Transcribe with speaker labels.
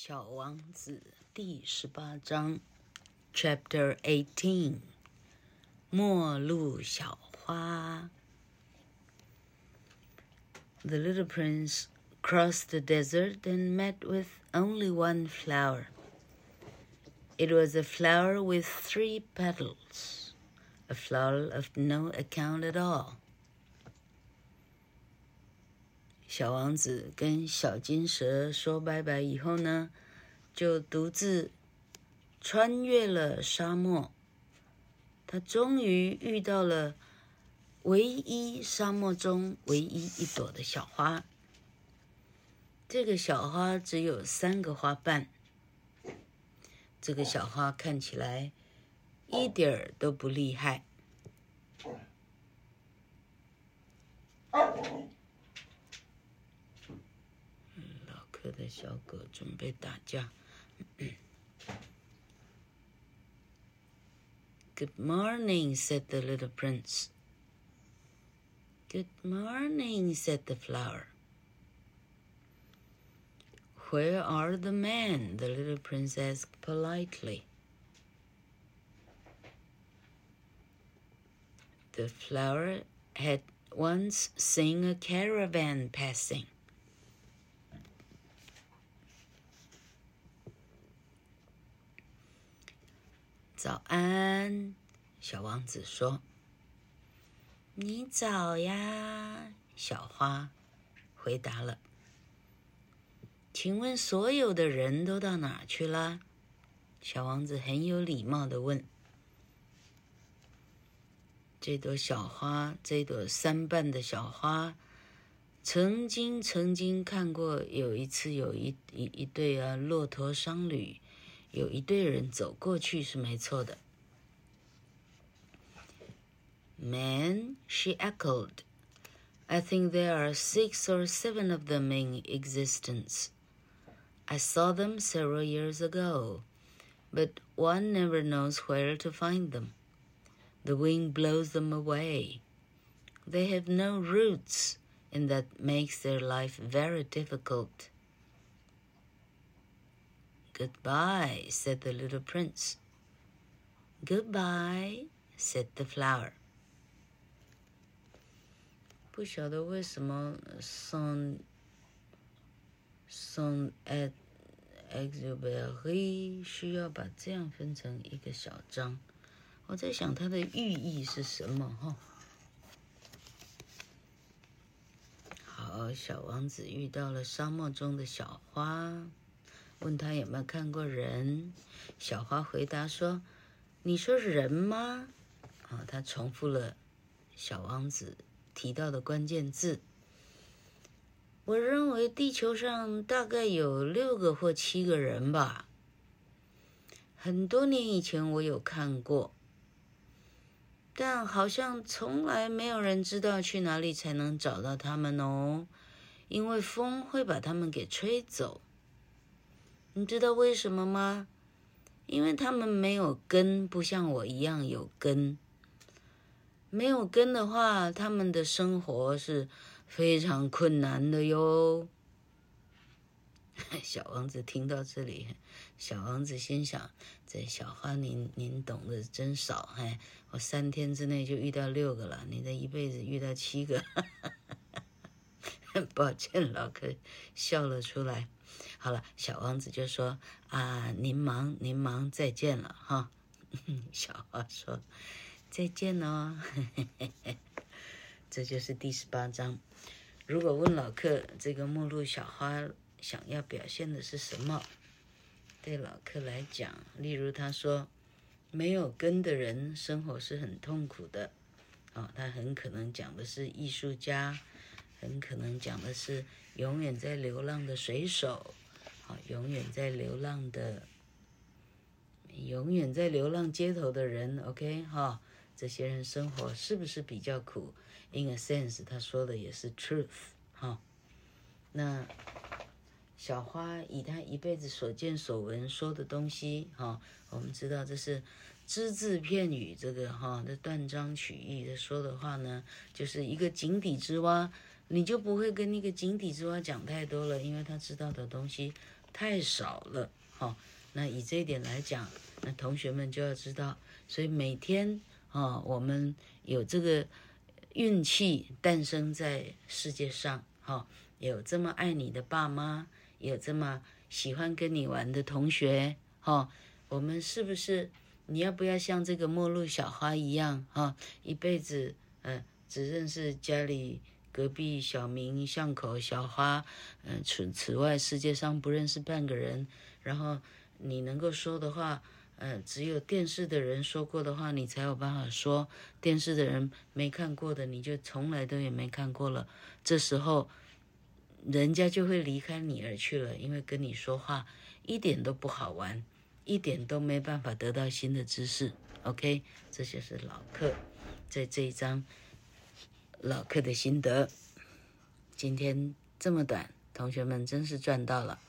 Speaker 1: 小王子第十八章，Chapter Eighteen，末路小花。The little prince crossed the desert and met with only one flower. It was a flower with three petals, a flower of no account at all. 小王子跟小金蛇说拜拜以后呢，就独自穿越了沙漠。他终于遇到了唯一沙漠中唯一一朵的小花。这个小花只有三个花瓣。这个小花看起来一点儿都不厉害。小狗准备打架。 Good morning, said the little prince. Good morning, said the flower. Where are the men? The little prince asked politely. The flower had once seen a caravan passing. 早安，小王子说：“你早呀。”小花回答了。“请问所有的人都到哪去了？”小王子很有礼貌地问。这朵小花，这朵三瓣的小花，曾经曾经看过，有一次有一一一对啊骆驼商旅。有一队人走过去是没错的。Men, she echoed. I think there are six or seven of them in existence. I saw them several years ago, but one never knows where to find them. The wind blows them away. They have no roots, and that makes their life very difficult. Goodbye, said the little prince. Goodbye, said the flower. 不晓得为什么 Saint Saint Exupéry 需要把这样分成一个小章。我在想它的寓意是什么？哈。好，小王子遇到了沙漠中的小花。问他有没有看过人，小花回答说：“你说人吗？”啊，他重复了小王子提到的关键字。我认为地球上大概有六个或七个人吧。很多年以前我有看过，但好像从来没有人知道去哪里才能找到他们哦，因为风会把他们给吹走。你知道为什么吗？因为他们没有根，不像我一样有根。没有根的话，他们的生活是非常困难的哟。小王子听到这里，小王子心想：这小花您您懂得真少，哎，我三天之内就遇到六个了，你的一辈子遇到七个。抱歉，老客笑了出来。好了，小王子就说：“啊，您忙，您忙，再见了，哈。”小花说：“再见哦。”这就是第十八章。如果问老客，这个末路小花想要表现的是什么？对老客来讲，例如他说：“没有根的人生活是很痛苦的。”哦，他很可能讲的是艺术家。很可能讲的是永远在流浪的水手，好，永远在流浪的，永远在流浪街头的人，OK，哈，这些人生活是不是比较苦？In a sense，他说的也是 truth，哈。那小花以他一辈子所见所闻说的东西，哈，我们知道这是只字片语，这个哈，这断章取义的说的话呢，就是一个井底之蛙。你就不会跟那个井底之蛙讲太多了，因为他知道的东西太少了。哈，那以这一点来讲，那同学们就要知道，所以每天啊，我们有这个运气诞生在世界上，哈，有这么爱你的爸妈，有这么喜欢跟你玩的同学，哈，我们是不是？你要不要像这个末路小花一样啊？一辈子，嗯、呃，只认识家里隔壁小明、巷口小花，嗯、呃，除此外，世界上不认识半个人。然后你能够说的话，呃，只有电视的人说过的话，你才有办法说。电视的人没看过的，你就从来都也没看过了。这时候，人家就会离开你而去了，因为跟你说话一点都不好玩。一点都没办法得到新的知识，OK，这就是老客，在这一章老客的心得。今天这么短，同学们真是赚到了。